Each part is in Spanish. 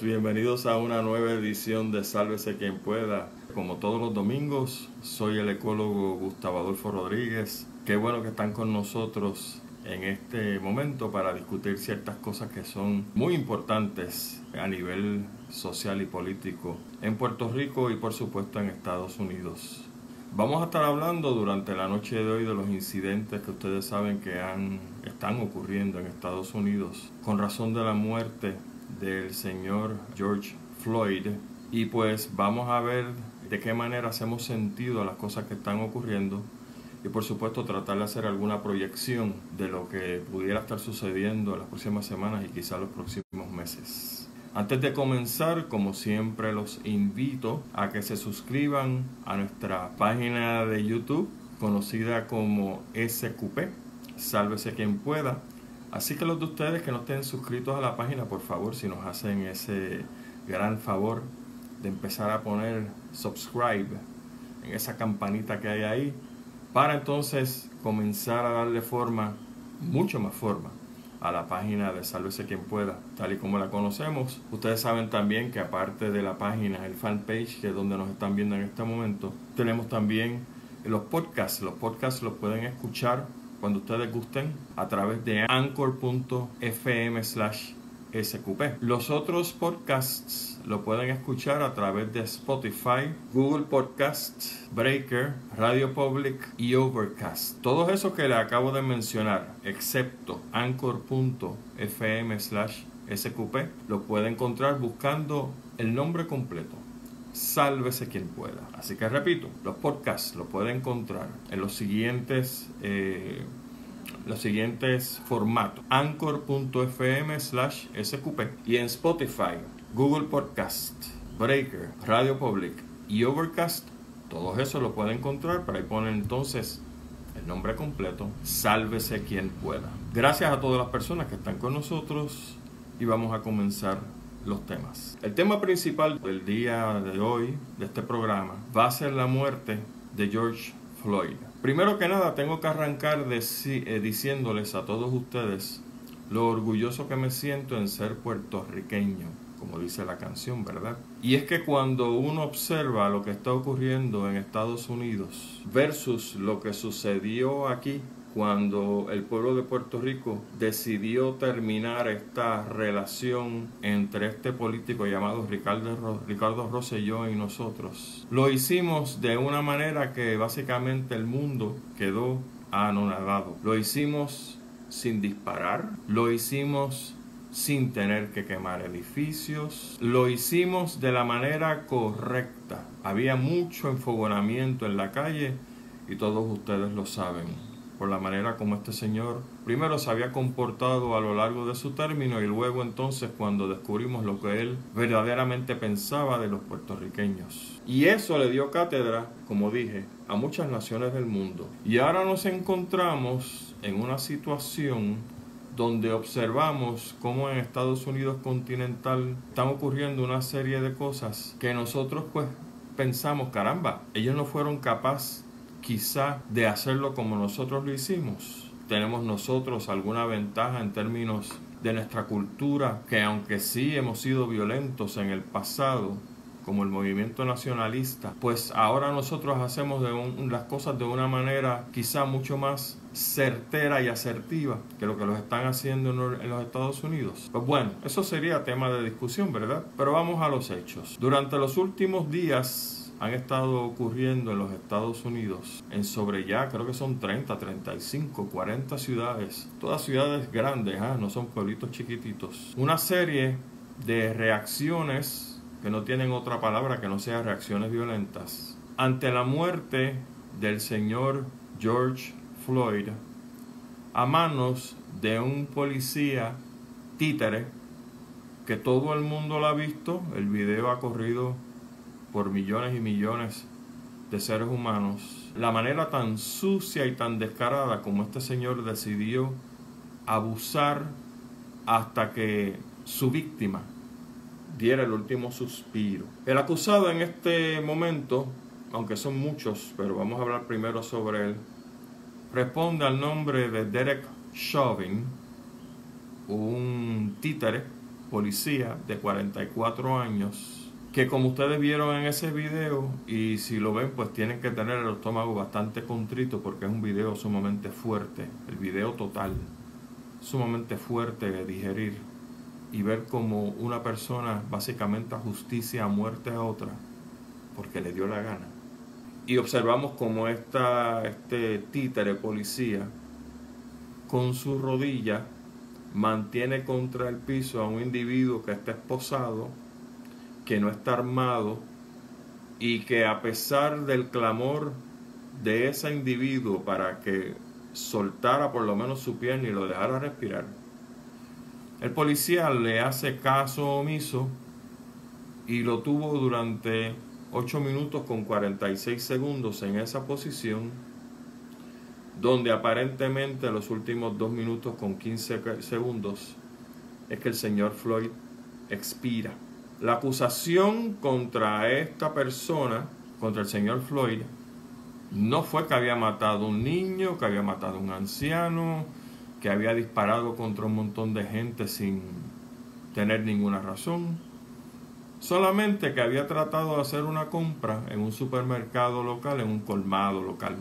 Bienvenidos a una nueva edición de Sálvese quien pueda. Como todos los domingos, soy el ecólogo Gustavo Adolfo Rodríguez. Qué bueno que están con nosotros en este momento para discutir ciertas cosas que son muy importantes a nivel social y político en Puerto Rico y por supuesto en Estados Unidos. Vamos a estar hablando durante la noche de hoy de los incidentes que ustedes saben que están ocurriendo en Estados Unidos con razón de la muerte del señor George Floyd. Y pues vamos a ver de qué manera hacemos sentido a las cosas que están ocurriendo y por supuesto tratar de hacer alguna proyección de lo que pudiera estar sucediendo en las próximas semanas y quizá los próximos meses. Antes de comenzar, como siempre, los invito a que se suscriban a nuestra página de YouTube conocida como SQP, sálvese quien pueda Así que los de ustedes que no estén suscritos a la página, por favor, si nos hacen ese gran favor de empezar a poner subscribe en esa campanita que hay ahí, para entonces comenzar a darle forma, mucho más forma, a la página de Sálvese quien pueda, tal y como la conocemos. Ustedes saben también que aparte de la página, el fanpage, que es donde nos están viendo en este momento, tenemos también los podcasts. Los podcasts los pueden escuchar cuando ustedes gusten a través de anchor.fm slash SQP. Los otros podcasts lo pueden escuchar a través de Spotify, Google Podcasts, Breaker, Radio Public y Overcast. Todos esos que le acabo de mencionar, excepto anchor.fm slash SQP, lo puede encontrar buscando el nombre completo sálvese quien pueda. Así que repito, los podcasts los puede encontrar en los siguientes, eh, los siguientes formatos. Anchor.fm slash SQP y en Spotify, Google Podcast, Breaker, Radio Public y Overcast. Todos esos lo puede encontrar, para ahí ponen entonces el nombre completo, sálvese quien pueda. Gracias a todas las personas que están con nosotros y vamos a comenzar los temas. El tema principal del día de hoy, de este programa, va a ser la muerte de George Floyd. Primero que nada, tengo que arrancar eh, diciéndoles a todos ustedes lo orgulloso que me siento en ser puertorriqueño, como dice la canción, ¿verdad? Y es que cuando uno observa lo que está ocurriendo en Estados Unidos versus lo que sucedió aquí cuando el pueblo de Puerto Rico decidió terminar esta relación entre este político llamado Ricardo, Ricardo Rosselló y nosotros. Lo hicimos de una manera que básicamente el mundo quedó anonadado. Lo hicimos sin disparar, lo hicimos sin tener que quemar edificios, lo hicimos de la manera correcta. Había mucho enfogonamiento en la calle y todos ustedes lo saben por la manera como este señor primero se había comportado a lo largo de su término y luego entonces cuando descubrimos lo que él verdaderamente pensaba de los puertorriqueños. Y eso le dio cátedra, como dije, a muchas naciones del mundo. Y ahora nos encontramos en una situación donde observamos cómo en Estados Unidos continental están ocurriendo una serie de cosas que nosotros pues pensamos, caramba, ellos no fueron capaces quizá de hacerlo como nosotros lo hicimos. Tenemos nosotros alguna ventaja en términos de nuestra cultura, que aunque sí hemos sido violentos en el pasado, como el movimiento nacionalista, pues ahora nosotros hacemos las cosas de una manera quizá mucho más certera y asertiva que lo que los están haciendo en los Estados Unidos. Pues bueno, eso sería tema de discusión, ¿verdad? Pero vamos a los hechos. Durante los últimos días han estado ocurriendo en los Estados Unidos en sobre ya creo que son 30, 35, 40 ciudades, todas ciudades grandes, ¿ah? no son pueblitos chiquititos. Una serie de reacciones que no tienen otra palabra que no sea reacciones violentas ante la muerte del señor George Floyd a manos de un policía títere que todo el mundo lo ha visto, el video ha corrido por millones y millones de seres humanos, la manera tan sucia y tan descarada como este señor decidió abusar hasta que su víctima diera el último suspiro. El acusado en este momento, aunque son muchos, pero vamos a hablar primero sobre él, responde al nombre de Derek Chauvin, un títere policía de 44 años, que como ustedes vieron en ese video, y si lo ven, pues tienen que tener el estómago bastante contrito porque es un video sumamente fuerte, el video total, sumamente fuerte de digerir y ver como una persona básicamente justicia a muerte a otra porque le dio la gana. Y observamos como esta, este títere policía con su rodilla mantiene contra el piso a un individuo que está esposado, que no está armado y que a pesar del clamor de ese individuo para que soltara por lo menos su pierna y lo dejara respirar, el policía le hace caso omiso y lo tuvo durante 8 minutos con 46 segundos en esa posición, donde aparentemente los últimos 2 minutos con 15 segundos es que el señor Floyd expira. La acusación contra esta persona, contra el señor Floyd, no fue que había matado a un niño, que había matado a un anciano, que había disparado contra un montón de gente sin tener ninguna razón Solamente que había tratado de hacer una compra en un supermercado local, en un colmado local,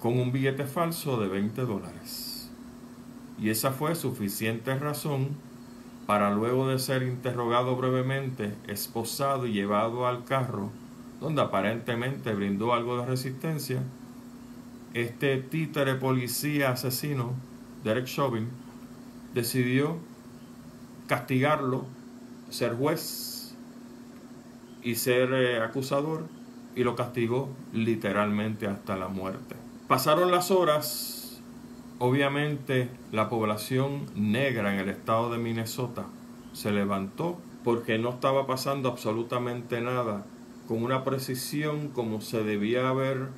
con un billete falso de 20 dólares. Y esa fue suficiente razón para luego de ser interrogado brevemente, esposado y llevado al carro, donde aparentemente brindó algo de resistencia, este títere policía asesino, Derek Chauvin, decidió castigarlo, ser juez y ser eh, acusador y lo castigó literalmente hasta la muerte. Pasaron las horas, obviamente la población negra en el estado de Minnesota se levantó porque no estaba pasando absolutamente nada con una precisión como se debía haber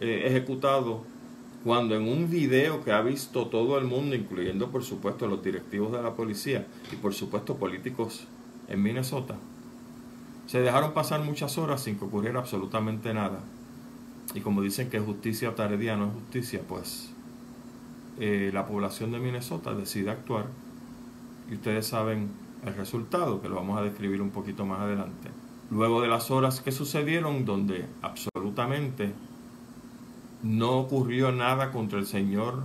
eh, ejecutado cuando en un video que ha visto todo el mundo, incluyendo por supuesto los directivos de la policía y por supuesto políticos en Minnesota, se dejaron pasar muchas horas sin que ocurriera absolutamente nada. Y como dicen que justicia tardía no es justicia, pues eh, la población de Minnesota decide actuar y ustedes saben el resultado, que lo vamos a describir un poquito más adelante. Luego de las horas que sucedieron, donde absolutamente no ocurrió nada contra el señor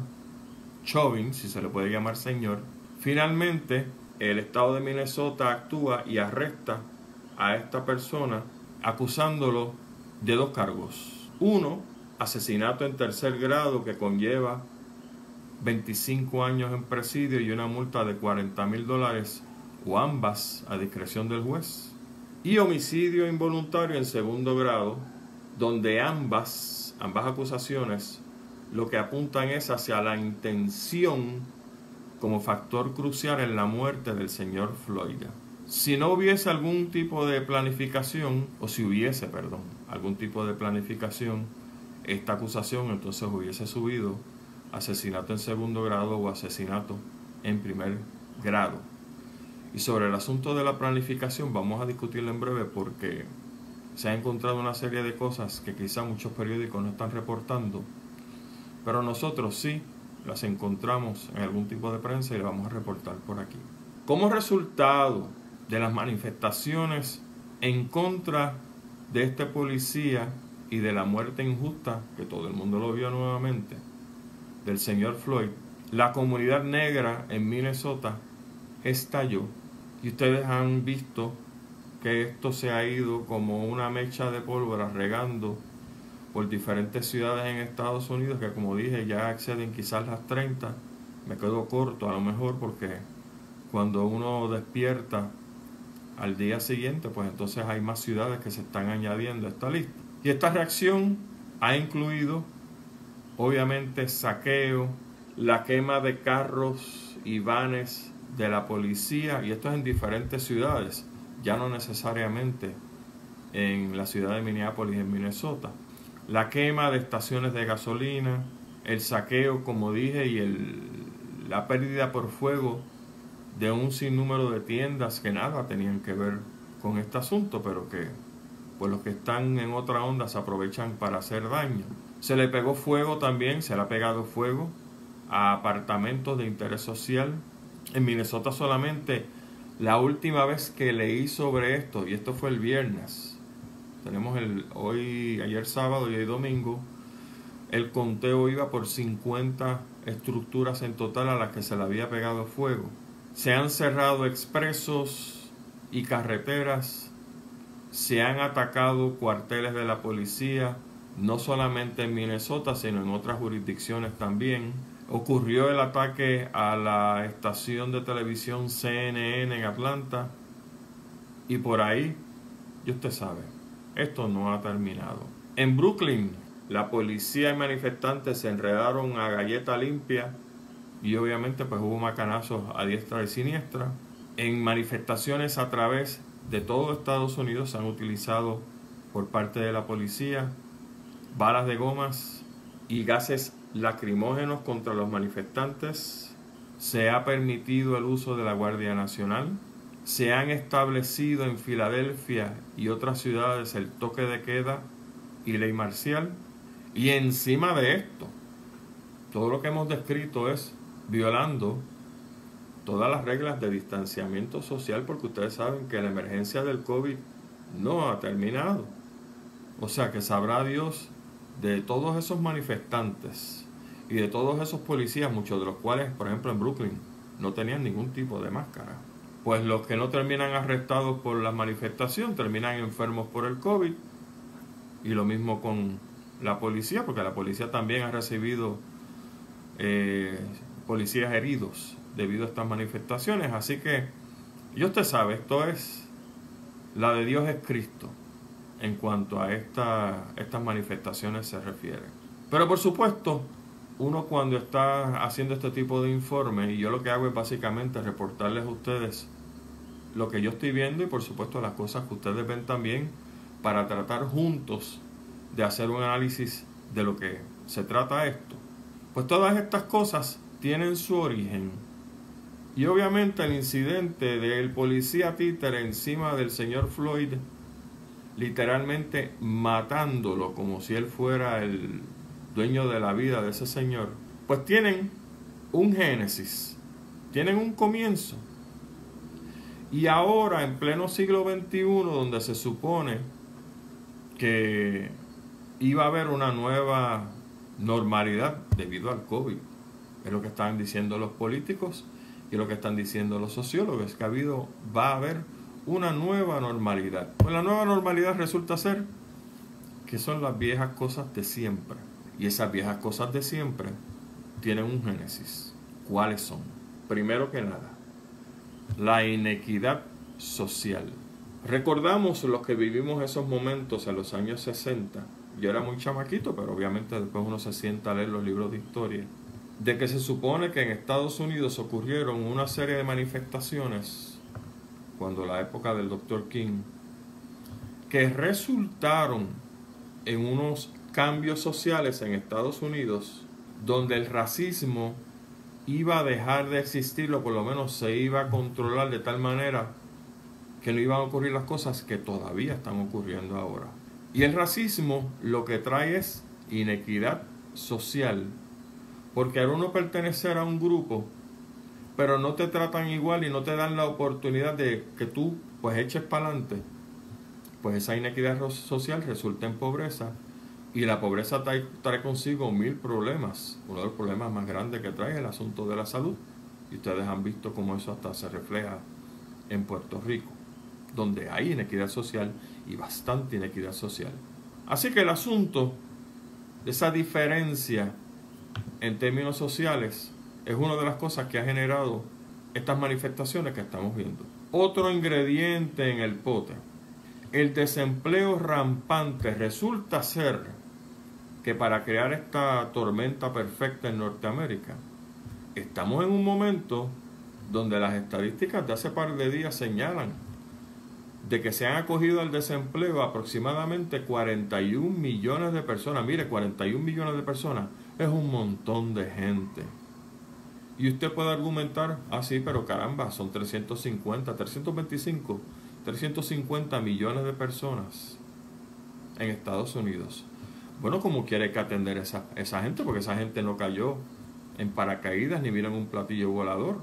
Chauvin, si se le puede llamar señor, finalmente el estado de Minnesota actúa y arresta a esta persona acusándolo de dos cargos. Uno, asesinato en tercer grado que conlleva 25 años en presidio y una multa de 40 mil dólares o ambas a discreción del juez. Y homicidio involuntario en segundo grado, donde ambas, ambas acusaciones lo que apuntan es hacia la intención como factor crucial en la muerte del señor Floyd. Si no hubiese algún tipo de planificación, o si hubiese, perdón, algún tipo de planificación, esta acusación entonces hubiese subido asesinato en segundo grado o asesinato en primer grado. Y sobre el asunto de la planificación vamos a discutirlo en breve porque se ha encontrado una serie de cosas que quizá muchos periódicos no están reportando, pero nosotros sí las encontramos en algún tipo de prensa y las vamos a reportar por aquí. Como resultado de las manifestaciones en contra de este policía y de la muerte injusta, que todo el mundo lo vio nuevamente, del señor Floyd, la comunidad negra en Minnesota estalló. Y ustedes han visto que esto se ha ido como una mecha de pólvora regando por diferentes ciudades en Estados Unidos que como dije ya exceden quizás las 30. Me quedo corto a lo mejor porque cuando uno despierta al día siguiente, pues entonces hay más ciudades que se están añadiendo a esta lista. Y esta reacción ha incluido, obviamente, saqueo, la quema de carros y vanes de la policía, y esto es en diferentes ciudades, ya no necesariamente en la ciudad de Minneapolis, en Minnesota. La quema de estaciones de gasolina, el saqueo, como dije, y el, la pérdida por fuego de un sinnúmero de tiendas que nada tenían que ver con este asunto, pero que pues los que están en otra onda se aprovechan para hacer daño. Se le pegó fuego también, se le ha pegado fuego a apartamentos de interés social. En Minnesota solamente La última vez que leí sobre esto, y esto fue el viernes, tenemos el hoy, ayer sábado y hoy domingo, el conteo iba por 50 estructuras en total a las que se le había pegado fuego. Se han cerrado expresos y carreteras, se han atacado cuarteles de la policía, no solamente en Minnesota, sino en otras jurisdicciones también. Ocurrió el ataque a la estación de televisión CNN en Atlanta y por ahí, y usted sabe, esto no ha terminado. En Brooklyn, la policía y manifestantes se enredaron a galleta limpia y obviamente pues hubo macanazos a diestra y siniestra. En manifestaciones a través de todo Estados Unidos se han utilizado por parte de la policía balas de gomas y gases lacrimógenos contra los manifestantes. Se ha permitido el uso de la Guardia Nacional. Se han establecido en Filadelfia y otras ciudades el toque de queda y ley marcial. Y encima de esto, todo lo que hemos descrito es violando todas las reglas de distanciamiento social porque ustedes saben que la emergencia del COVID no ha terminado. O sea que sabrá Dios de todos esos manifestantes y de todos esos policías, muchos de los cuales, por ejemplo, en Brooklyn, no tenían ningún tipo de máscara. Pues los que no terminan arrestados por la manifestación terminan enfermos por el COVID y lo mismo con la policía, porque la policía también ha recibido eh, policías heridos debido a estas manifestaciones. Así que, y usted sabe, esto es, la de Dios es Cristo en cuanto a esta, estas manifestaciones se refiere. Pero por supuesto, uno cuando está haciendo este tipo de informe, y yo lo que hago es básicamente reportarles a ustedes lo que yo estoy viendo y por supuesto las cosas que ustedes ven también para tratar juntos de hacer un análisis de lo que se trata esto. Pues todas estas cosas tienen su origen. Y obviamente el incidente del policía títere encima del señor Floyd, literalmente matándolo como si él fuera el dueño de la vida de ese señor, pues tienen un génesis, tienen un comienzo. Y ahora, en pleno siglo XXI, donde se supone que iba a haber una nueva normalidad debido al COVID. Es lo que están diciendo los políticos y lo que están diciendo los sociólogos, que ha habido, va a haber una nueva normalidad. Pues la nueva normalidad resulta ser que son las viejas cosas de siempre. Y esas viejas cosas de siempre tienen un génesis. ¿Cuáles son? Primero que nada, la inequidad social. Recordamos los que vivimos esos momentos en los años 60 yo era muy chamaquito, pero obviamente después uno se sienta a leer los libros de historia, de que se supone que en Estados Unidos ocurrieron una serie de manifestaciones, cuando la época del Dr. King, que resultaron en unos cambios sociales en Estados Unidos, donde el racismo iba a dejar de existir, o por lo menos se iba a controlar de tal manera que no iban a ocurrir las cosas que todavía están ocurriendo ahora. Y el racismo lo que trae es inequidad social, porque al uno pertenecer a un grupo, pero no te tratan igual y no te dan la oportunidad de que tú pues eches para adelante, pues esa inequidad social resulta en pobreza y la pobreza trae, trae, consigo mil problemas. Uno de los problemas más grandes que trae es el asunto de la salud. Y ustedes han visto cómo eso hasta se refleja en Puerto Rico, donde hay inequidad social y bastante inequidad social. Así que el asunto de esa diferencia en términos sociales es una de las cosas que ha generado estas manifestaciones que estamos viendo. Otro ingrediente en el pote, el desempleo rampante resulta ser que para crear esta tormenta perfecta en Norteamérica, estamos en un momento donde las estadísticas de hace par de días señalan de que se han acogido al desempleo aproximadamente 41 millones de personas. Mire, 41 millones de personas es un montón de gente. Y usted puede argumentar, ah, sí, pero caramba, son 350, 325, 350 millones de personas en Estados Unidos. Bueno, como quiere que atender esa, esa gente? Porque esa gente no cayó en paracaídas ni en un platillo volador.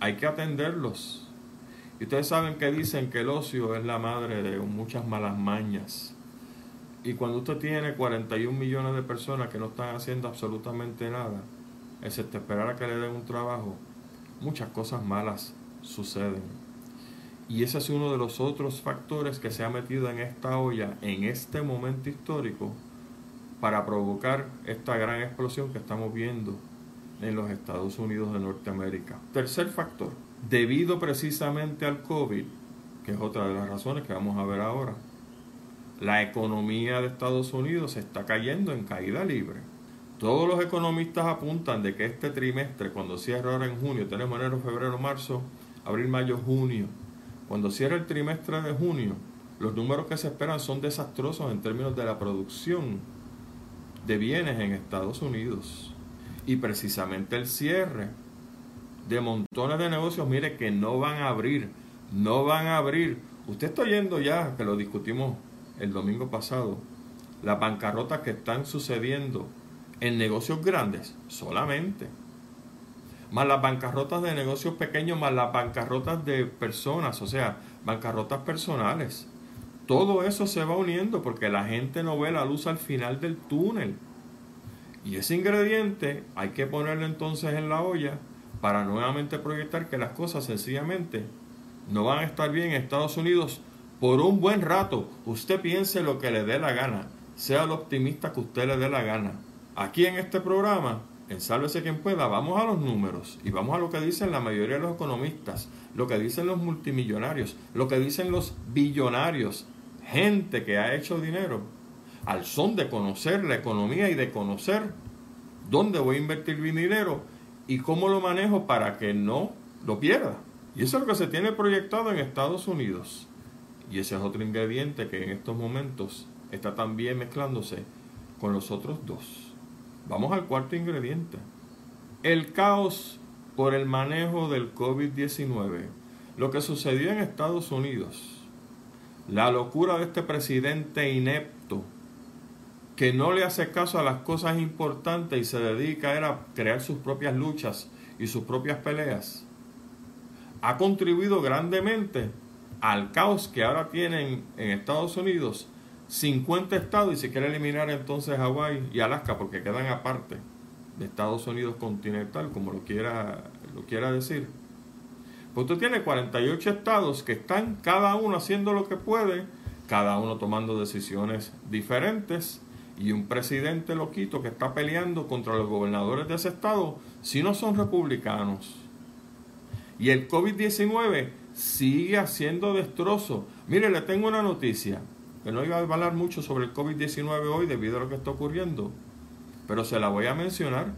Hay que atenderlos Y ustedes saben que dicen que el ocio es la madre de muchas malas mañas. Y cuando usted tiene 41 millones de personas que no están haciendo absolutamente nada, excepto esperar a que le den un trabajo, muchas cosas malas suceden. Y ese es uno de los otros factores que se ha metido en esta olla en este momento histórico para provocar esta gran explosión que estamos viendo en los Estados Unidos de Norteamérica. Tercer factor, debido precisamente al COVID, que es otra de las razones que vamos a ver ahora, la economía de Estados Unidos está cayendo en caída libre. Todos los economistas apuntan de que este trimestre, cuando cierra ahora en junio, tenemos enero, febrero, marzo, abril, mayo, junio. Cuando cierra el trimestre de junio, los números que se esperan son desastrosos en términos de la producción de bienes en Estados Unidos. Y precisamente el cierre de montones de negocios, mire que no van a abrir, no van a abrir. Usted está oyendo ya, que lo discutimos el domingo pasado, las bancarrotas que están sucediendo en negocios grandes solamente. Más las bancarrotas de negocios pequeños, más las bancarrotas de personas, o sea, bancarrotas personales. Todo eso se va uniendo porque la gente no ve la luz al final del túnel. Y ese ingrediente hay que ponerlo entonces en la olla para nuevamente proyectar que las cosas sencillamente no van a estar bien en Estados Unidos por un buen rato. Usted piense lo que le dé la gana, sea lo optimista que usted le dé la gana. Aquí en este programa, en Sálvese quien pueda, vamos a los números y vamos a lo que dicen la mayoría de los economistas, lo que dicen los multimillonarios, lo que dicen los billonarios, gente que ha hecho dinero al son de conocer la economía y de conocer dónde voy a invertir mi dinero y cómo lo manejo para que no lo pierda. Y eso es lo que se tiene proyectado en Estados Unidos. Y ese es otro ingrediente que en estos momentos está también mezclándose con los otros dos. Vamos al cuarto ingrediente. El caos por el manejo del COVID-19. Lo que sucedió en Estados Unidos. La locura de este presidente inepto que no le hace caso a las cosas importantes y se dedica a crear sus propias luchas y sus propias peleas, ha contribuido grandemente al caos que ahora tienen en Estados Unidos 50 estados y se quiere eliminar entonces Hawái y Alaska porque quedan aparte de Estados Unidos continental, como lo quiera, lo quiera decir. Pues usted tiene 48 estados que están cada uno haciendo lo que puede, cada uno tomando decisiones diferentes y un presidente loquito que está peleando contra los gobernadores de ese estado si no son republicanos. Y el COVID-19 sigue haciendo destrozo. Mire, le tengo una noticia, que no iba a hablar mucho sobre el COVID-19 hoy debido a lo que está ocurriendo, pero se la voy a mencionar.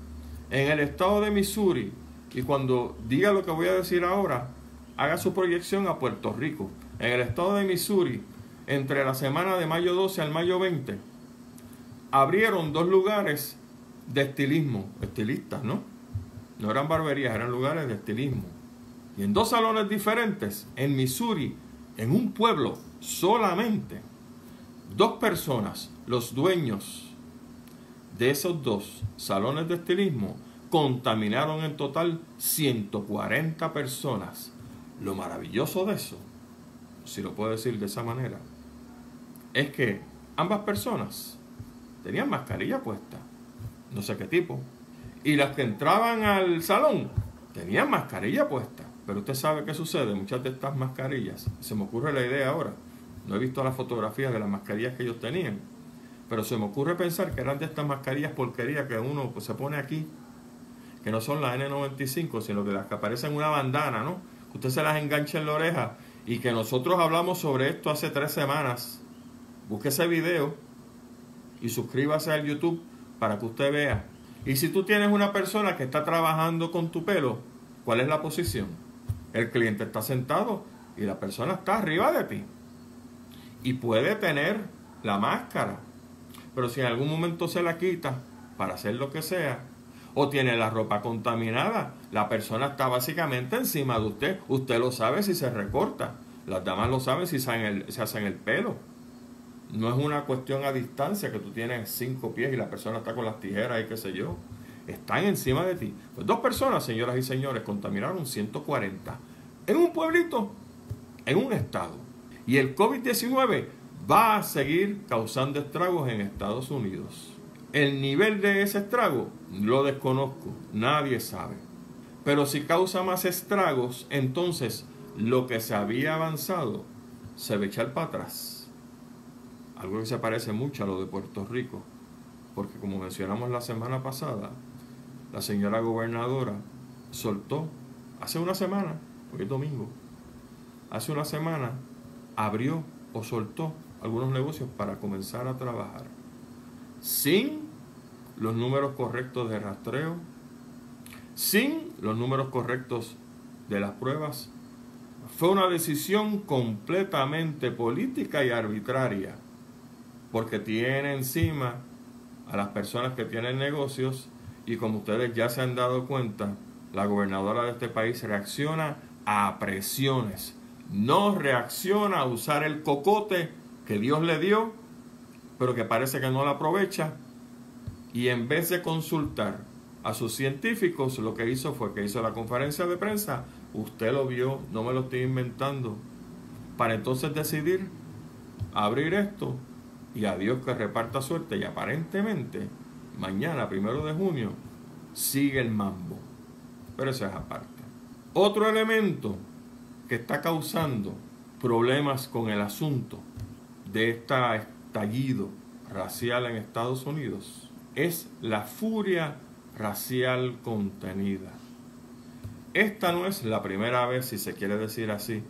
En el estado de Missouri, y cuando diga lo que voy a decir ahora, haga su proyección a Puerto Rico. En el estado de Missouri, entre la semana de mayo 12 al mayo 20, abrieron dos lugares de estilismo, estilistas, ¿no? No eran barberías, eran lugares de estilismo. Y en dos salones diferentes, en Missouri, en un pueblo solamente, dos personas, los dueños de esos dos salones de estilismo, contaminaron en total 140 personas. Lo maravilloso de eso, si lo puedo decir de esa manera, es que ambas personas tenían mascarilla puesta, no sé qué tipo. Y las que entraban al salón tenían mascarilla puesta. Pero usted sabe qué sucede, muchas de estas mascarillas, se me ocurre la idea ahora, no he visto las fotografías de las mascarillas que ellos tenían, pero se me ocurre pensar que eran de estas mascarillas porquerías que uno pues, se pone aquí, que no son las N95, sino que las que aparecen en una bandana, ¿no? Usted se las engancha en la oreja y que nosotros hablamos sobre esto hace tres semanas. Busque ese video y suscríbase al YouTube para que usted vea. Y si tú tienes una persona que está trabajando con tu pelo, ¿cuál es la posición? El cliente está sentado y la persona está arriba de ti. Y puede tener la máscara. Pero si en algún momento se la quita para hacer lo que sea, o tiene la ropa contaminada, la persona está básicamente encima de usted. Usted lo sabe si se recorta. Las damas lo saben si se hacen el, se hacen el pelo. No es una cuestión a distancia que tú tienes cinco pies y la persona está con las tijeras y qué sé yo. Están encima de ti. Pues dos personas, señoras y señores, contaminaron 140 en un pueblito en un estado. Y el COVID-19 va a seguir causando estragos en Estados Unidos. El nivel de ese estrago lo desconozco, nadie sabe. Pero si causa más estragos, entonces lo que se había avanzado se va a echar para atrás. Algo que se parece mucho a lo de Puerto Rico, porque como mencionamos la semana pasada, la señora gobernadora soltó hace una semana, hoy es domingo, hace una semana abrió o soltó algunos negocios para comenzar a trabajar sin los números correctos de rastreo, sin los números correctos de las pruebas. Fue una decisión completamente política y arbitraria, porque tiene encima a las personas que tienen negocios y como ustedes ya se han dado cuenta, la gobernadora de este país reacciona a presiones, no reacciona a usar el cocote que Dios le dio, pero que parece que no la aprovecha, y en vez de consultar a sus científicos, lo que hizo fue que hizo la conferencia de prensa, usted lo vio, no me lo estoy inventando, para entonces decidir abrir esto y a Dios que reparta suerte y aparentemente mañana, primero de junio, sigue el mambo. Pero eso es aparte. Otro elemento que está causando problemas con el asunto de este estallido racial en Estados Unidos es la furia racial contenida. Esta no es la primera vez, si se quiere decir así,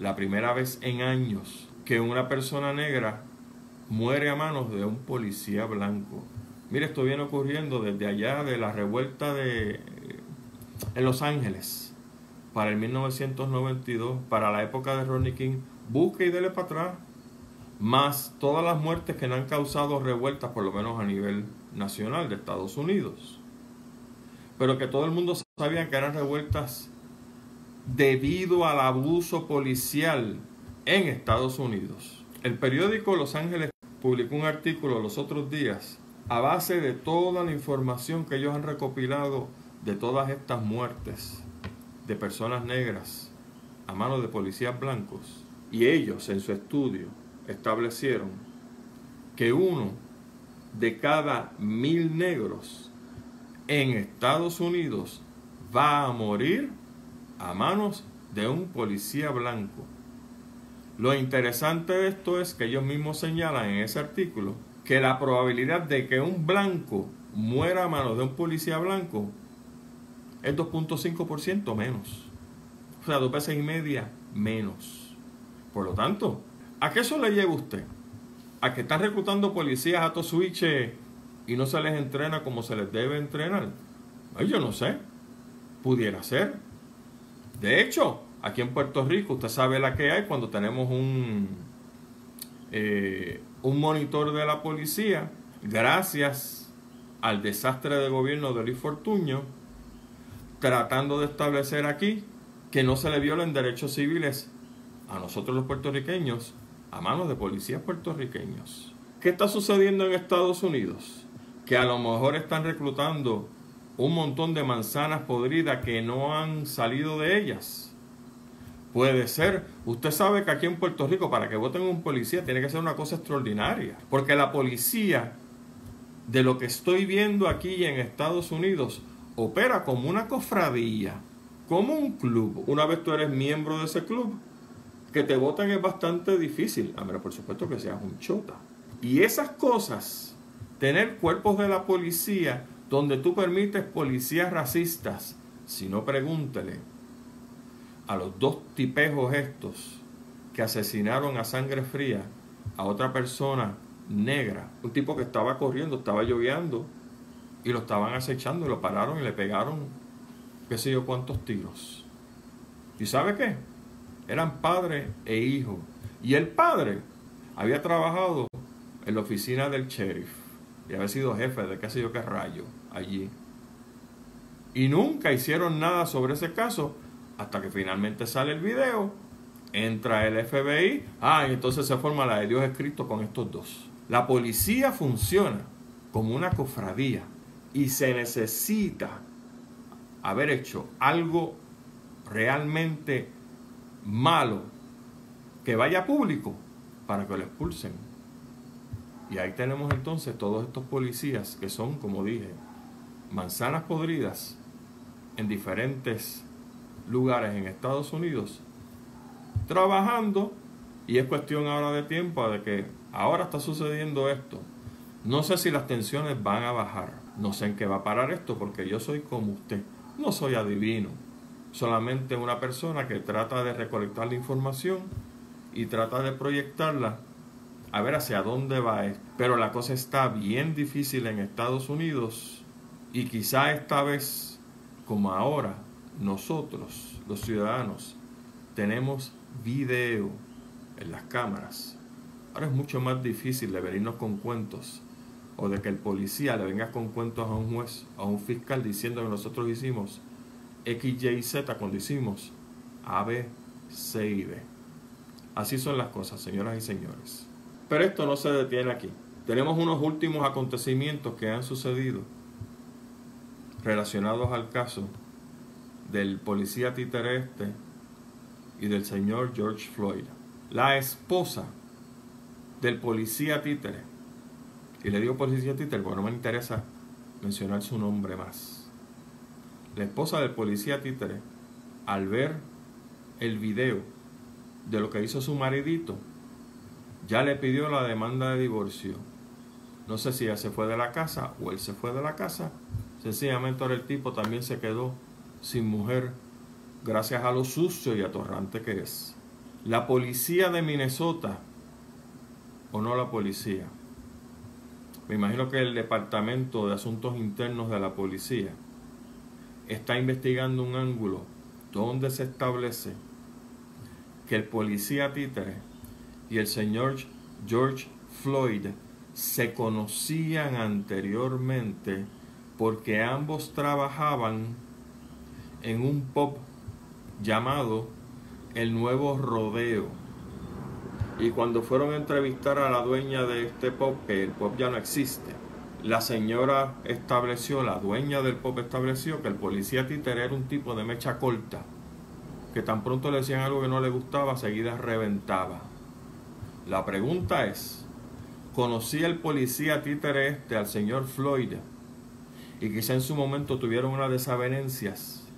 la primera vez en años que una persona negra muere a manos de un policía blanco. Mire, esto viene ocurriendo desde allá de la revuelta de en Los Ángeles para el 1992, para la época de Ronnie King. Busque y dele para atrás. Más todas las muertes que han causado revueltas, por lo menos a nivel nacional de Estados Unidos. Pero que todo el mundo sabía que eran revueltas debido al abuso policial en Estados Unidos. El periódico Los Ángeles publicó un artículo los otros días a base de toda la información que ellos han recopilado de todas estas muertes de personas negras a manos de policías blancos. Y ellos en su estudio establecieron que uno de cada mil negros en Estados Unidos va a morir a manos de un policía blanco. Lo interesante de esto es que ellos mismos señalan en ese artículo que la probabilidad de que un blanco muera a manos de un policía blanco es 2.5% menos. O sea, dos veces y media menos. Por lo tanto, ¿a qué eso le lleva usted? ¿A que están reclutando policías a Tosuiche y no se les entrena como se les debe entrenar? yo no sé. Pudiera ser. De hecho, aquí en Puerto Rico, usted sabe la que hay cuando tenemos un, eh, un monitor de la policía, gracias al desastre de gobierno de Luis Fortuño, tratando de establecer aquí que no se le violen derechos civiles a nosotros los puertorriqueños a manos de policías puertorriqueños. ¿Qué está sucediendo en Estados Unidos? Que a lo mejor están reclutando un montón de manzanas podridas que no han salido de ellas. Puede ser. Usted sabe que aquí en Puerto Rico para que voten un policía tiene que ser una cosa extraordinaria. Porque la policía, de lo que estoy viendo aquí en Estados Unidos, opera como una cofradía, como un club. Una vez tú eres miembro de ese club, que te voten es bastante difícil. A ver, por supuesto que seas un chota. Y esas cosas, tener cuerpos de la policía donde tú permites policías racistas, si no pregúntele a los dos tipejos estos que asesinaron a sangre fría a otra persona negra, un tipo que estaba corriendo, estaba lloviendo, y lo estaban acechando y lo pararon y le pegaron qué sé yo cuántos tiros. ¿Y sabe qué? Eran padre e hijo. Y el padre había trabajado en la oficina del sheriff y había sido jefe de qué sé yo qué rayo allí. Y nunca hicieron nada sobre ese caso hasta que finalmente sale el video, entra el FBI, ah, entonces se forma la de Dios escrito con estos dos. La policía funciona como una cofradía y se necesita haber hecho algo realmente malo que vaya público para que lo expulsen. Y ahí tenemos entonces todos estos policías que son, como dije, manzanas podridas en diferentes lugares en Estados Unidos, trabajando, y es cuestión ahora de tiempo de que ahora está sucediendo esto. No sé si las tensiones van a bajar, no sé en qué va a parar esto, porque yo soy como usted, no soy adivino, solamente una persona que trata de recolectar la información y trata de proyectarla a ver hacia dónde va esto. Pero la cosa está bien difícil en Estados Unidos y quizá esta vez, como ahora, nosotros, los ciudadanos, tenemos video en las cámaras. Ahora es mucho más difícil de venirnos con cuentos o de que el policía le venga con cuentos a un juez, a un fiscal diciendo que nosotros hicimos X, Y Z cuando hicimos A, B, C y D. Así son las cosas, señoras y señores. Pero esto no se detiene aquí. Tenemos unos últimos acontecimientos que han sucedido relacionados al caso del policía títere este y del señor George Floyd. La esposa del policía títere, y le digo policía títere porque no me interesa mencionar su nombre más. La esposa del policía títere, al ver el video de lo que hizo su maridito, ya le pidió la demanda de divorcio. No sé si ella se fue de la casa o él se fue de la casa. Sencillamente ahora el tipo también se quedó sin mujer gracias a lo sucio y atorrante que es. La policía de Minnesota, o no la policía, me imagino que el Departamento de Asuntos Internos de la Policía está investigando un ángulo donde se establece que el policía títere y el señor George Floyd se conocían anteriormente porque ambos trabajaban en un pop llamado El Nuevo Rodeo. Y cuando fueron a entrevistar a la dueña de este pop, que el pop ya no existe, la señora estableció, la dueña del pop estableció que el policía títer era un tipo de mecha corta, que tan pronto le decían algo que no le gustaba, seguida reventaba. La pregunta es, ¿conocía el policía títere este al señor Floyd? Y quizá en su momento tuvieron unas desavenencias.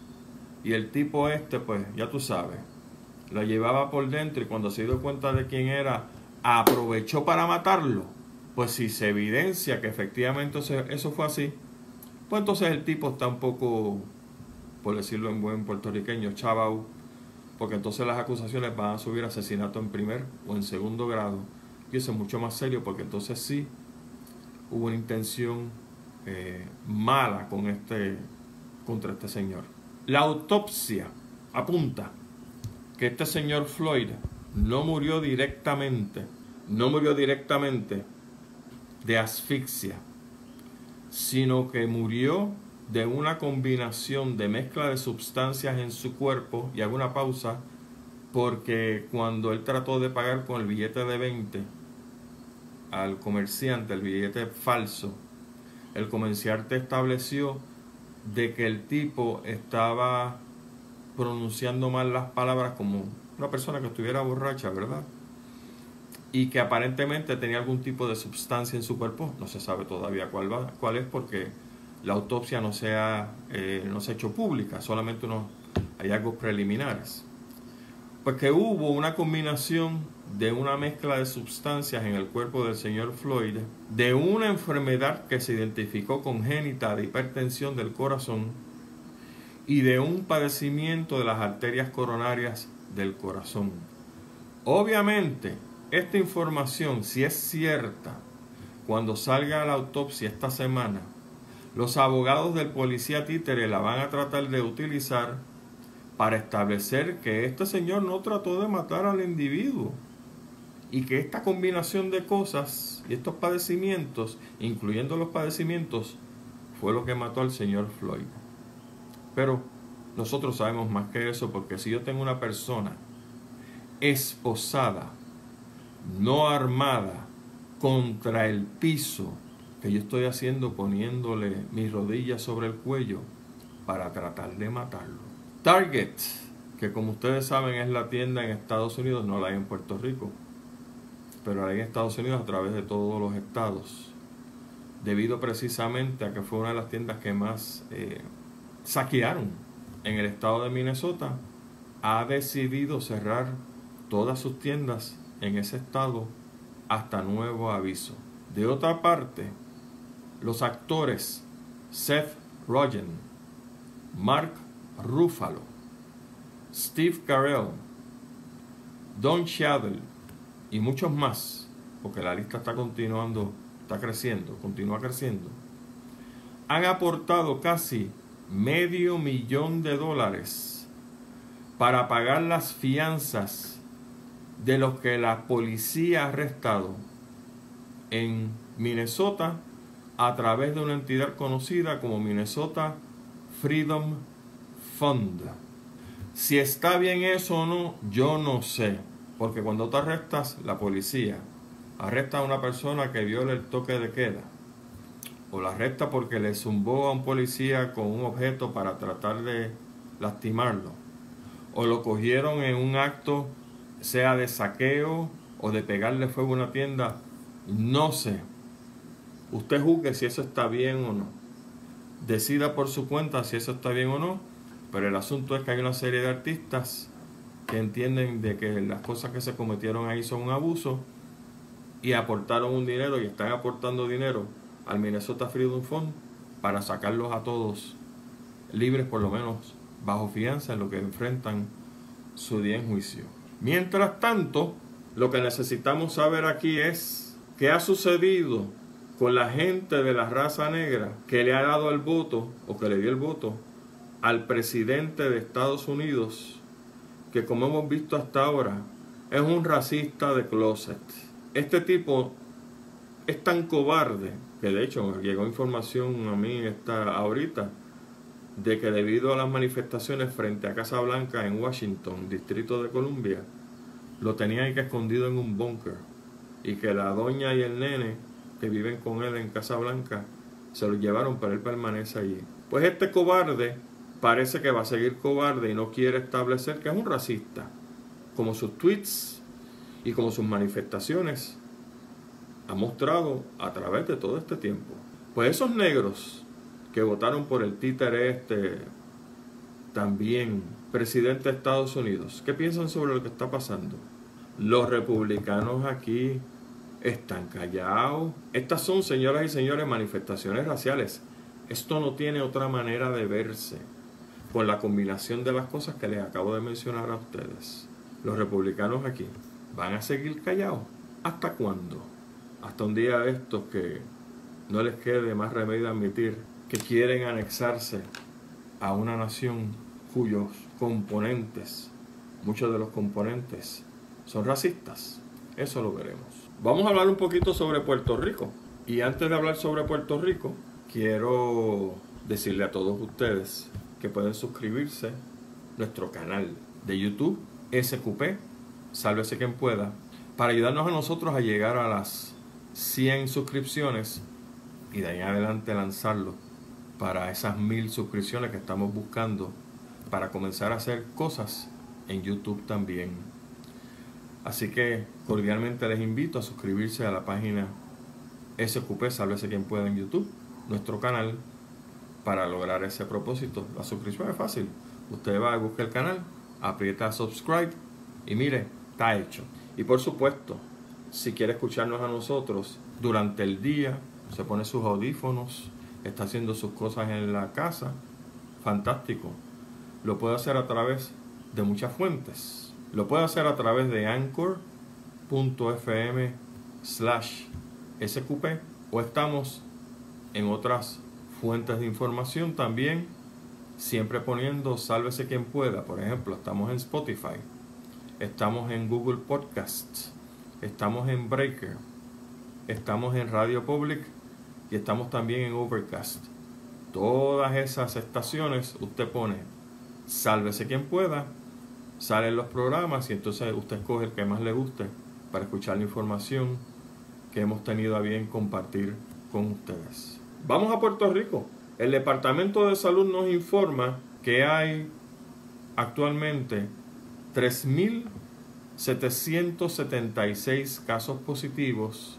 Y el tipo este, pues, ya tú sabes, lo llevaba por dentro y cuando se dio cuenta de quién era, aprovechó para matarlo. Pues si se evidencia que efectivamente eso fue así, pues entonces el tipo está un poco, por decirlo en buen puertorriqueño, chavau, porque entonces las acusaciones van a subir asesinato en primer o en segundo grado. Y eso es mucho más serio porque entonces sí hubo una intención eh, mala con este, contra este señor. La autopsia apunta que este señor Floyd no murió directamente, no murió directamente de asfixia, sino que murió de una combinación de mezcla de sustancias en su cuerpo, y hago una pausa, porque cuando él trató de pagar con el billete de 20 al comerciante, el billete falso, el comerciante estableció de que el tipo estaba pronunciando mal las palabras como una persona que estuviera borracha, ¿verdad? Y que aparentemente tenía algún tipo de sustancia en su cuerpo, no se sabe todavía cuál, va, cuál es porque la autopsia no se ha, eh, no se ha hecho pública, solamente unos hallazgos preliminares. Pues que hubo una combinación de una mezcla de sustancias en el cuerpo del señor Floyd, de una enfermedad que se identificó congénita de hipertensión del corazón y de un padecimiento de las arterias coronarias del corazón. Obviamente, esta información, si es cierta, cuando salga la autopsia esta semana, los abogados del policía títere la van a tratar de utilizar para establecer que este señor no trató de matar al individuo y que esta combinación de cosas y estos padecimientos, incluyendo los padecimientos, fue lo que mató al señor Floyd. Pero nosotros sabemos más que eso porque si yo tengo una persona esposada, no armada, contra el piso, que yo estoy haciendo poniéndole mis rodillas sobre el cuello para tratar de matarlo. Target que como ustedes saben es la tienda en Estados Unidos, no la hay en Puerto Rico, pero la hay en Estados Unidos a través de todos los estados, debido precisamente a que fue una de las tiendas que más eh, saquearon en el estado de Minnesota, ha decidido cerrar todas sus tiendas en ese estado hasta nuevo aviso. De otra parte, los actores Seth Rogen, Mark Ruffalo, Steve Carell, Don Cheadle y muchos más, porque la lista está continuando, está creciendo, continúa creciendo, han aportado casi medio millón de dólares para pagar las fianzas de los que la policía ha arrestado en Minnesota a través de una entidad conocida como Minnesota Freedom Fund. Si está bien eso o no, yo no sé. Porque cuando te arrestas, la policía arresta a una persona que viola el toque de queda. La arresta porque le zumbó a un policía con un objeto para tratar de lastimarlo. O lo cogieron en un acto, sea de saqueo o de pegarle fuego a una tienda. No sé. Usted juzgue si eso está bien o no. Decida por su cuenta si eso está bien o no. Pero el asunto es que hay una serie de artistas que entienden de que las cosas que se cometieron ahí son un abuso y aportaron un dinero y están aportando dinero al Minnesota Freedom Fund para sacarlos a todos libres por lo menos bajo fianza en lo que enfrentan su día en juicio. Mientras tanto, lo que necesitamos saber aquí es qué ha sucedido con la gente de la raza negra que le ha dado el voto o que le dio el voto al presidente de Estados Unidos, que como hemos visto hasta ahora, es un racista de closet. Este tipo es tan cobarde de hecho llegó información a mí esta ahorita de que debido a las manifestaciones frente a Casa Blanca en Washington, Distrito de Columbia, lo tenían que escondido en un búnker y que la doña y el nene que viven con él en Casa Blanca se lo llevaron, pero él permanece allí. Pues este cobarde parece que va a seguir cobarde y no quiere establecer que es un racista, como sus tweets y como sus manifestaciones ha mostrado a través de todo este tiempo. Pues esos negros que votaron por el títere este, también presidente de Estados Unidos, ¿qué piensan sobre lo que está pasando? Los republicanos aquí están callados. Estas son, señoras y señores, manifestaciones raciales. Esto no tiene otra manera de verse con la combinación de las cosas que les acabo de mencionar a ustedes. Los republicanos aquí van a seguir callados. ¿Hasta cuándo? Hasta un día estos que no les quede más remedio admitir que quieren anexarse a una nación cuyos componentes, muchos de los componentes, son racistas. Eso lo veremos. Vamos a hablar un poquito sobre Puerto Rico. Y antes de hablar sobre Puerto Rico, quiero decirle a todos ustedes que pueden suscribirse a nuestro canal de YouTube SQP, sálvese quien pueda, para ayudarnos a nosotros a llegar a las 100 suscripciones y de ahí en adelante lanzarlo para esas mil suscripciones que estamos buscando para comenzar a hacer cosas en YouTube también. Así que cordialmente les invito a suscribirse a la página SQP, sálvese quien pueda en YouTube, nuestro canal, para lograr ese propósito. La suscripción es fácil. Usted va a buscar el canal, aprieta subscribe y mire, está hecho. Y por supuesto, si quiere escucharnos a nosotros durante el día, se pone sus audífonos, está haciendo sus cosas en la casa, fantástico. Lo puede hacer a través de muchas fuentes lo puede hacer a través de anchor.fm slash sqp o estamos en otras fuentes de información también, siempre poniendo sálvese quien pueda. Por ejemplo, estamos en Spotify, estamos en Google Podcasts, estamos en Breaker, estamos en Radio Public y estamos también en Overcast. Todas esas estaciones usted pone sálvese quien pueda salen los programas y entonces usted escoge el que más le guste para escuchar la información que hemos tenido a bien compartir con ustedes. Vamos a Puerto Rico. El Departamento de Salud nos informa que hay actualmente 3.776 casos positivos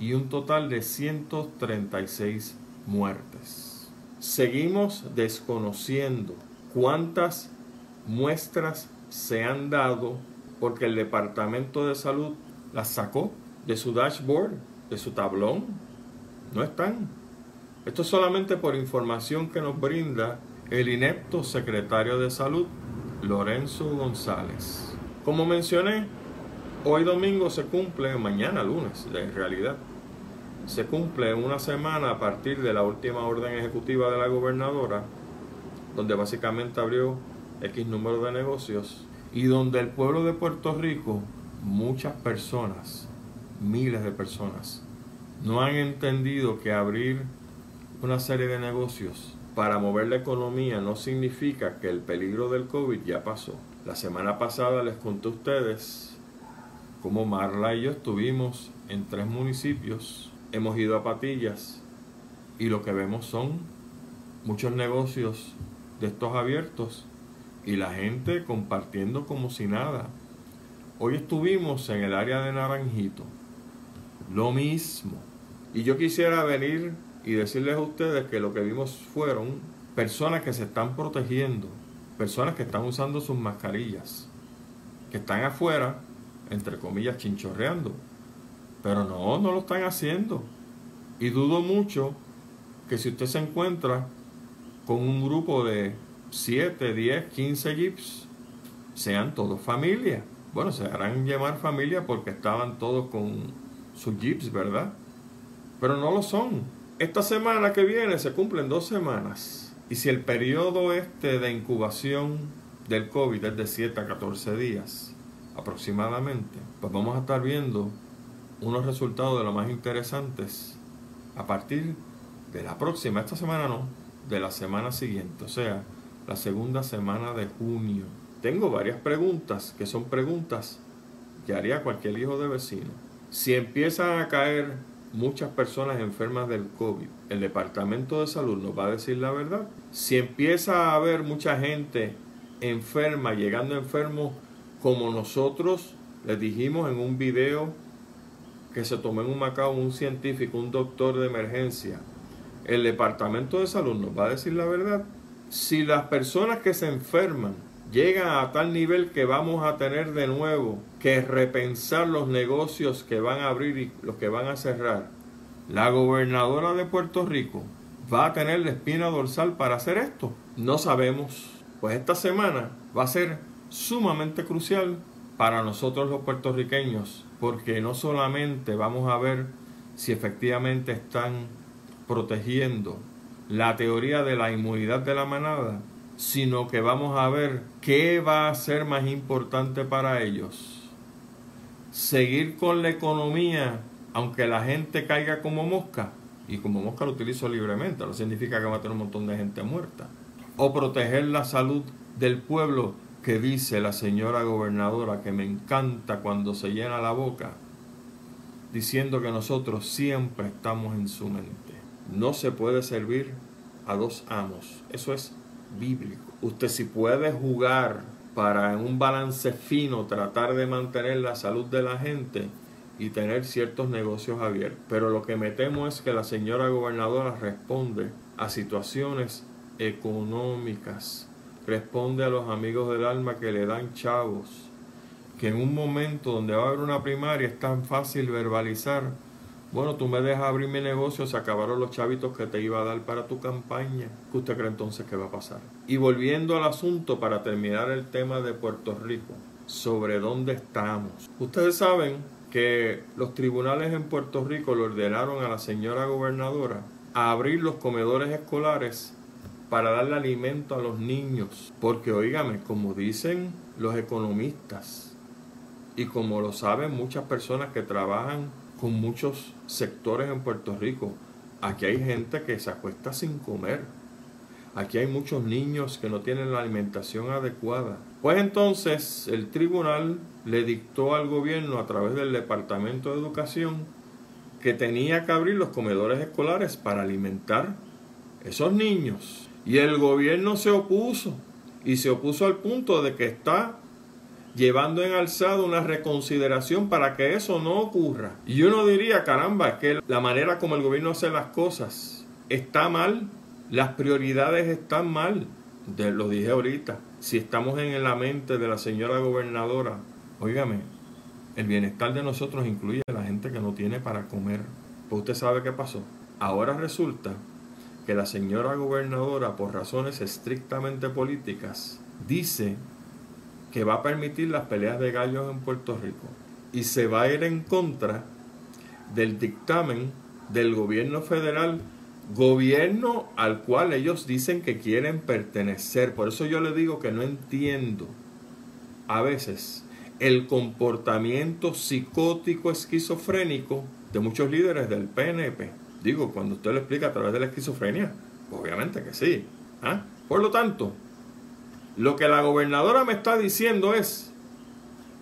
y un total de 136 muertes. Seguimos desconociendo cuántas muestras se han dado porque el Departamento de Salud las sacó de su dashboard, de su tablón. No están. Esto es solamente por información que nos brinda el inepto secretario de Salud, Lorenzo González. Como mencioné, hoy domingo se cumple, mañana lunes, en realidad, se cumple una semana a partir de la última orden ejecutiva de la gobernadora, donde básicamente abrió X número de negocios y donde el pueblo de Puerto Rico, muchas personas, miles de personas, no han entendido que abrir una serie de negocios para mover la economía no significa que el peligro del COVID ya pasó. La semana pasada les conté a ustedes cómo Marla y yo estuvimos en tres municipios, hemos ido a Patillas y lo que vemos son muchos negocios de estos abiertos y la gente compartiendo como si nada. Hoy estuvimos en el área de Naranjito, lo mismo. Y yo quisiera venir y decirles a ustedes que lo que vimos fueron personas que se están protegiendo, personas que están usando sus mascarillas, que están afuera, entre comillas, chinchorreando. Pero no, no lo están haciendo. Y dudo mucho que si usted se encuentra con un grupo de 7, 10, 15 jeeps, sean todos familia. Bueno, se harán llamar familia porque estaban todos con sus jeeps, ¿verdad? Pero no lo son. Esta semana que viene se cumplen dos semanas. Y si el periodo este de incubación del COVID es de 7 a 14 días aproximadamente, pues vamos a estar viendo unos resultados de lo más interesantes a partir de la próxima, esta semana no, de la semana siguiente. O sea, la segunda semana de junio. Tengo varias preguntas que son preguntas que haría cualquier hijo de vecino. Si empiezan a caer muchas personas enfermas del COVID, el Departamento de Salud nos va a decir la verdad. Si empieza a haber mucha gente enferma, llegando enfermos como nosotros les dijimos en un video que se tomó en un Macao un científico, un doctor de emergencia, el Departamento de Salud nos va a decir la verdad si las personas que se enferman llegan a tal nivel que vamos a tener de nuevo que repensar los negocios que van a abrir y los que van a cerrar, la gobernadora de Puerto Rico va a tener la espina dorsal para hacer esto. No sabemos. Pues esta semana va a ser sumamente crucial para nosotros los puertorriqueños, porque no solamente vamos a ver si efectivamente están protegiendo la teoría de la inmunidad de la manada, sino que vamos a ver qué va a ser más importante para ellos. Seguir con la economía, aunque la gente caiga como mosca, y como mosca lo utilizo libremente, no significa que va a tener un montón de gente muerta. O proteger la salud del pueblo, que dice la señora gobernadora, que me encanta cuando se llena la boca, diciendo que nosotros siempre estamos en su mente. No se puede servir a dos amos. Eso es bíblico. Usted si puede jugar para en un balance fino tratar de mantener la salud de la gente y tener ciertos negocios abiertos. Pero lo que me temo es que la señora gobernadora responde a situaciones económicas, responde a los amigos del alma que le dan chavos, que en un momento donde va a haber una primaria es tan fácil verbalizar bueno, tú me dejas abrir mi negocio, se acabaron los chavitos que te iba a dar para tu campaña. ¿Qué usted cree entonces que va a pasar? Y volviendo al asunto para terminar el tema de Puerto Rico, sobre dónde estamos. Ustedes saben que los tribunales en Puerto Rico le ordenaron a la señora gobernadora a abrir los comedores escolares para darle alimento a los niños. Porque, oígame, como dicen los economistas y como lo saben muchas personas que trabajan con muchos sectores en Puerto Rico. Aquí hay gente que se acuesta sin comer. Aquí hay muchos niños que no tienen la alimentación adecuada. Pues entonces el tribunal le dictó al gobierno a través del Departamento de Educación que tenía que abrir los comedores escolares para alimentar esos niños. Y el gobierno se opuso y se opuso al punto de que está llevando en alzado una reconsideración para que eso no ocurra. Y uno diría, caramba, que la manera como el gobierno hace las cosas está mal, las prioridades están mal. lo dije ahorita, si estamos en la mente de la señora gobernadora, óigame, el bienestar de nosotros incluye a la gente que no tiene para comer. Pues usted sabe qué pasó. Ahora resulta que la señora gobernadora, por razones estrictamente políticas, dice que va a permitir las peleas de gallos en Puerto Rico y se va a ir en contra del dictamen del gobierno federal, gobierno al cual ellos dicen que quieren pertenecer. Por eso yo le digo que no entiendo a veces el comportamiento psicótico esquizofrénico de muchos líderes del PNP. Digo, cuando usted lo explica a través de la esquizofrenia, obviamente que sí. ¿ah? Por lo tanto, lo que la gobernadora me está diciendo es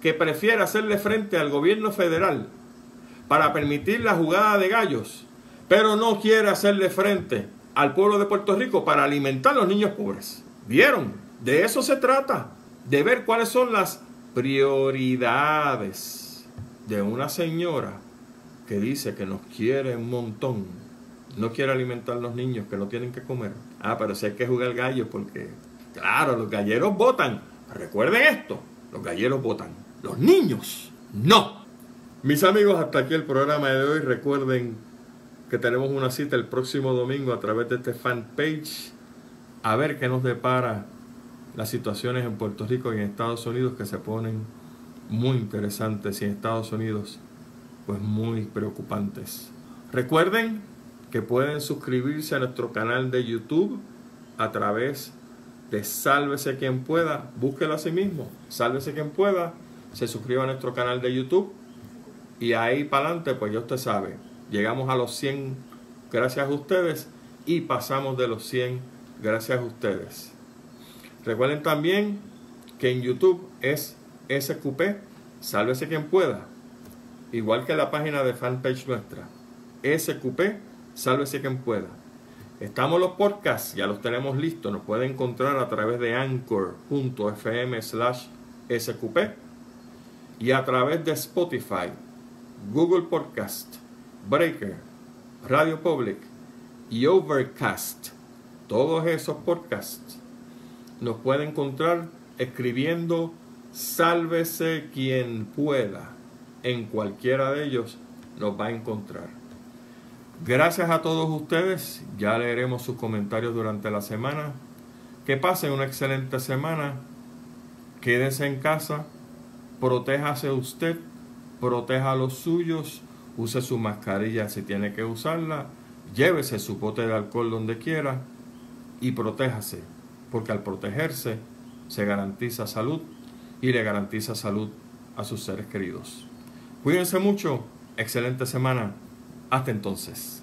que prefiere hacerle frente al gobierno federal para permitir la jugada de gallos, pero no quiere hacerle frente al pueblo de Puerto Rico para alimentar a los niños pobres. ¿Vieron? De eso se trata, de ver cuáles son las prioridades de una señora que dice que nos quiere un montón, no quiere alimentar a los niños que no tienen que comer. Ah, pero si hay que jugar gallos porque Claro, los galleros votan. Recuerden esto, los galleros votan. Los niños, no. Mis amigos, hasta aquí el programa de hoy. Recuerden que tenemos una cita el próximo domingo a través de este fanpage. A ver qué nos depara las situaciones en Puerto Rico y en Estados Unidos que se ponen muy interesantes y en Estados Unidos pues muy preocupantes. Recuerden que pueden suscribirse a nuestro canal de YouTube a través de Sálvese quien pueda, búsquelo a sí mismo, Sálvese quien pueda, se suscriba a nuestro canal de YouTube y ahí para adelante, pues ya usted sabe, llegamos a los 100 gracias a ustedes y pasamos de los 100 gracias a ustedes. Recuerden también que en YouTube es SQP, Sálvese quien pueda, igual que la página de fanpage nuestra, SQP, Sálvese quien pueda. Estamos los podcasts, ya los tenemos listos. Nos pueden encontrar a través de anchor.fm slash sqp y a través de Spotify, Google Podcast, Breaker, Radio Public y Overcast. Todos esos podcasts nos pueden encontrar escribiendo Sálvese quien pueda. En cualquiera de ellos nos va a encontrar. Gracias a todos ustedes. Ya leeremos sus comentarios durante la semana. Que pasen una excelente semana. Quédese en casa. Protéjase usted. Proteja a los suyos. Use su mascarilla si tiene que usarla. Llévese su bote de alcohol donde quiera. Y protéjase. Porque al protegerse se garantiza salud y le garantiza salud a sus seres queridos. Cuídense mucho. Excelente semana. Hasta entonces.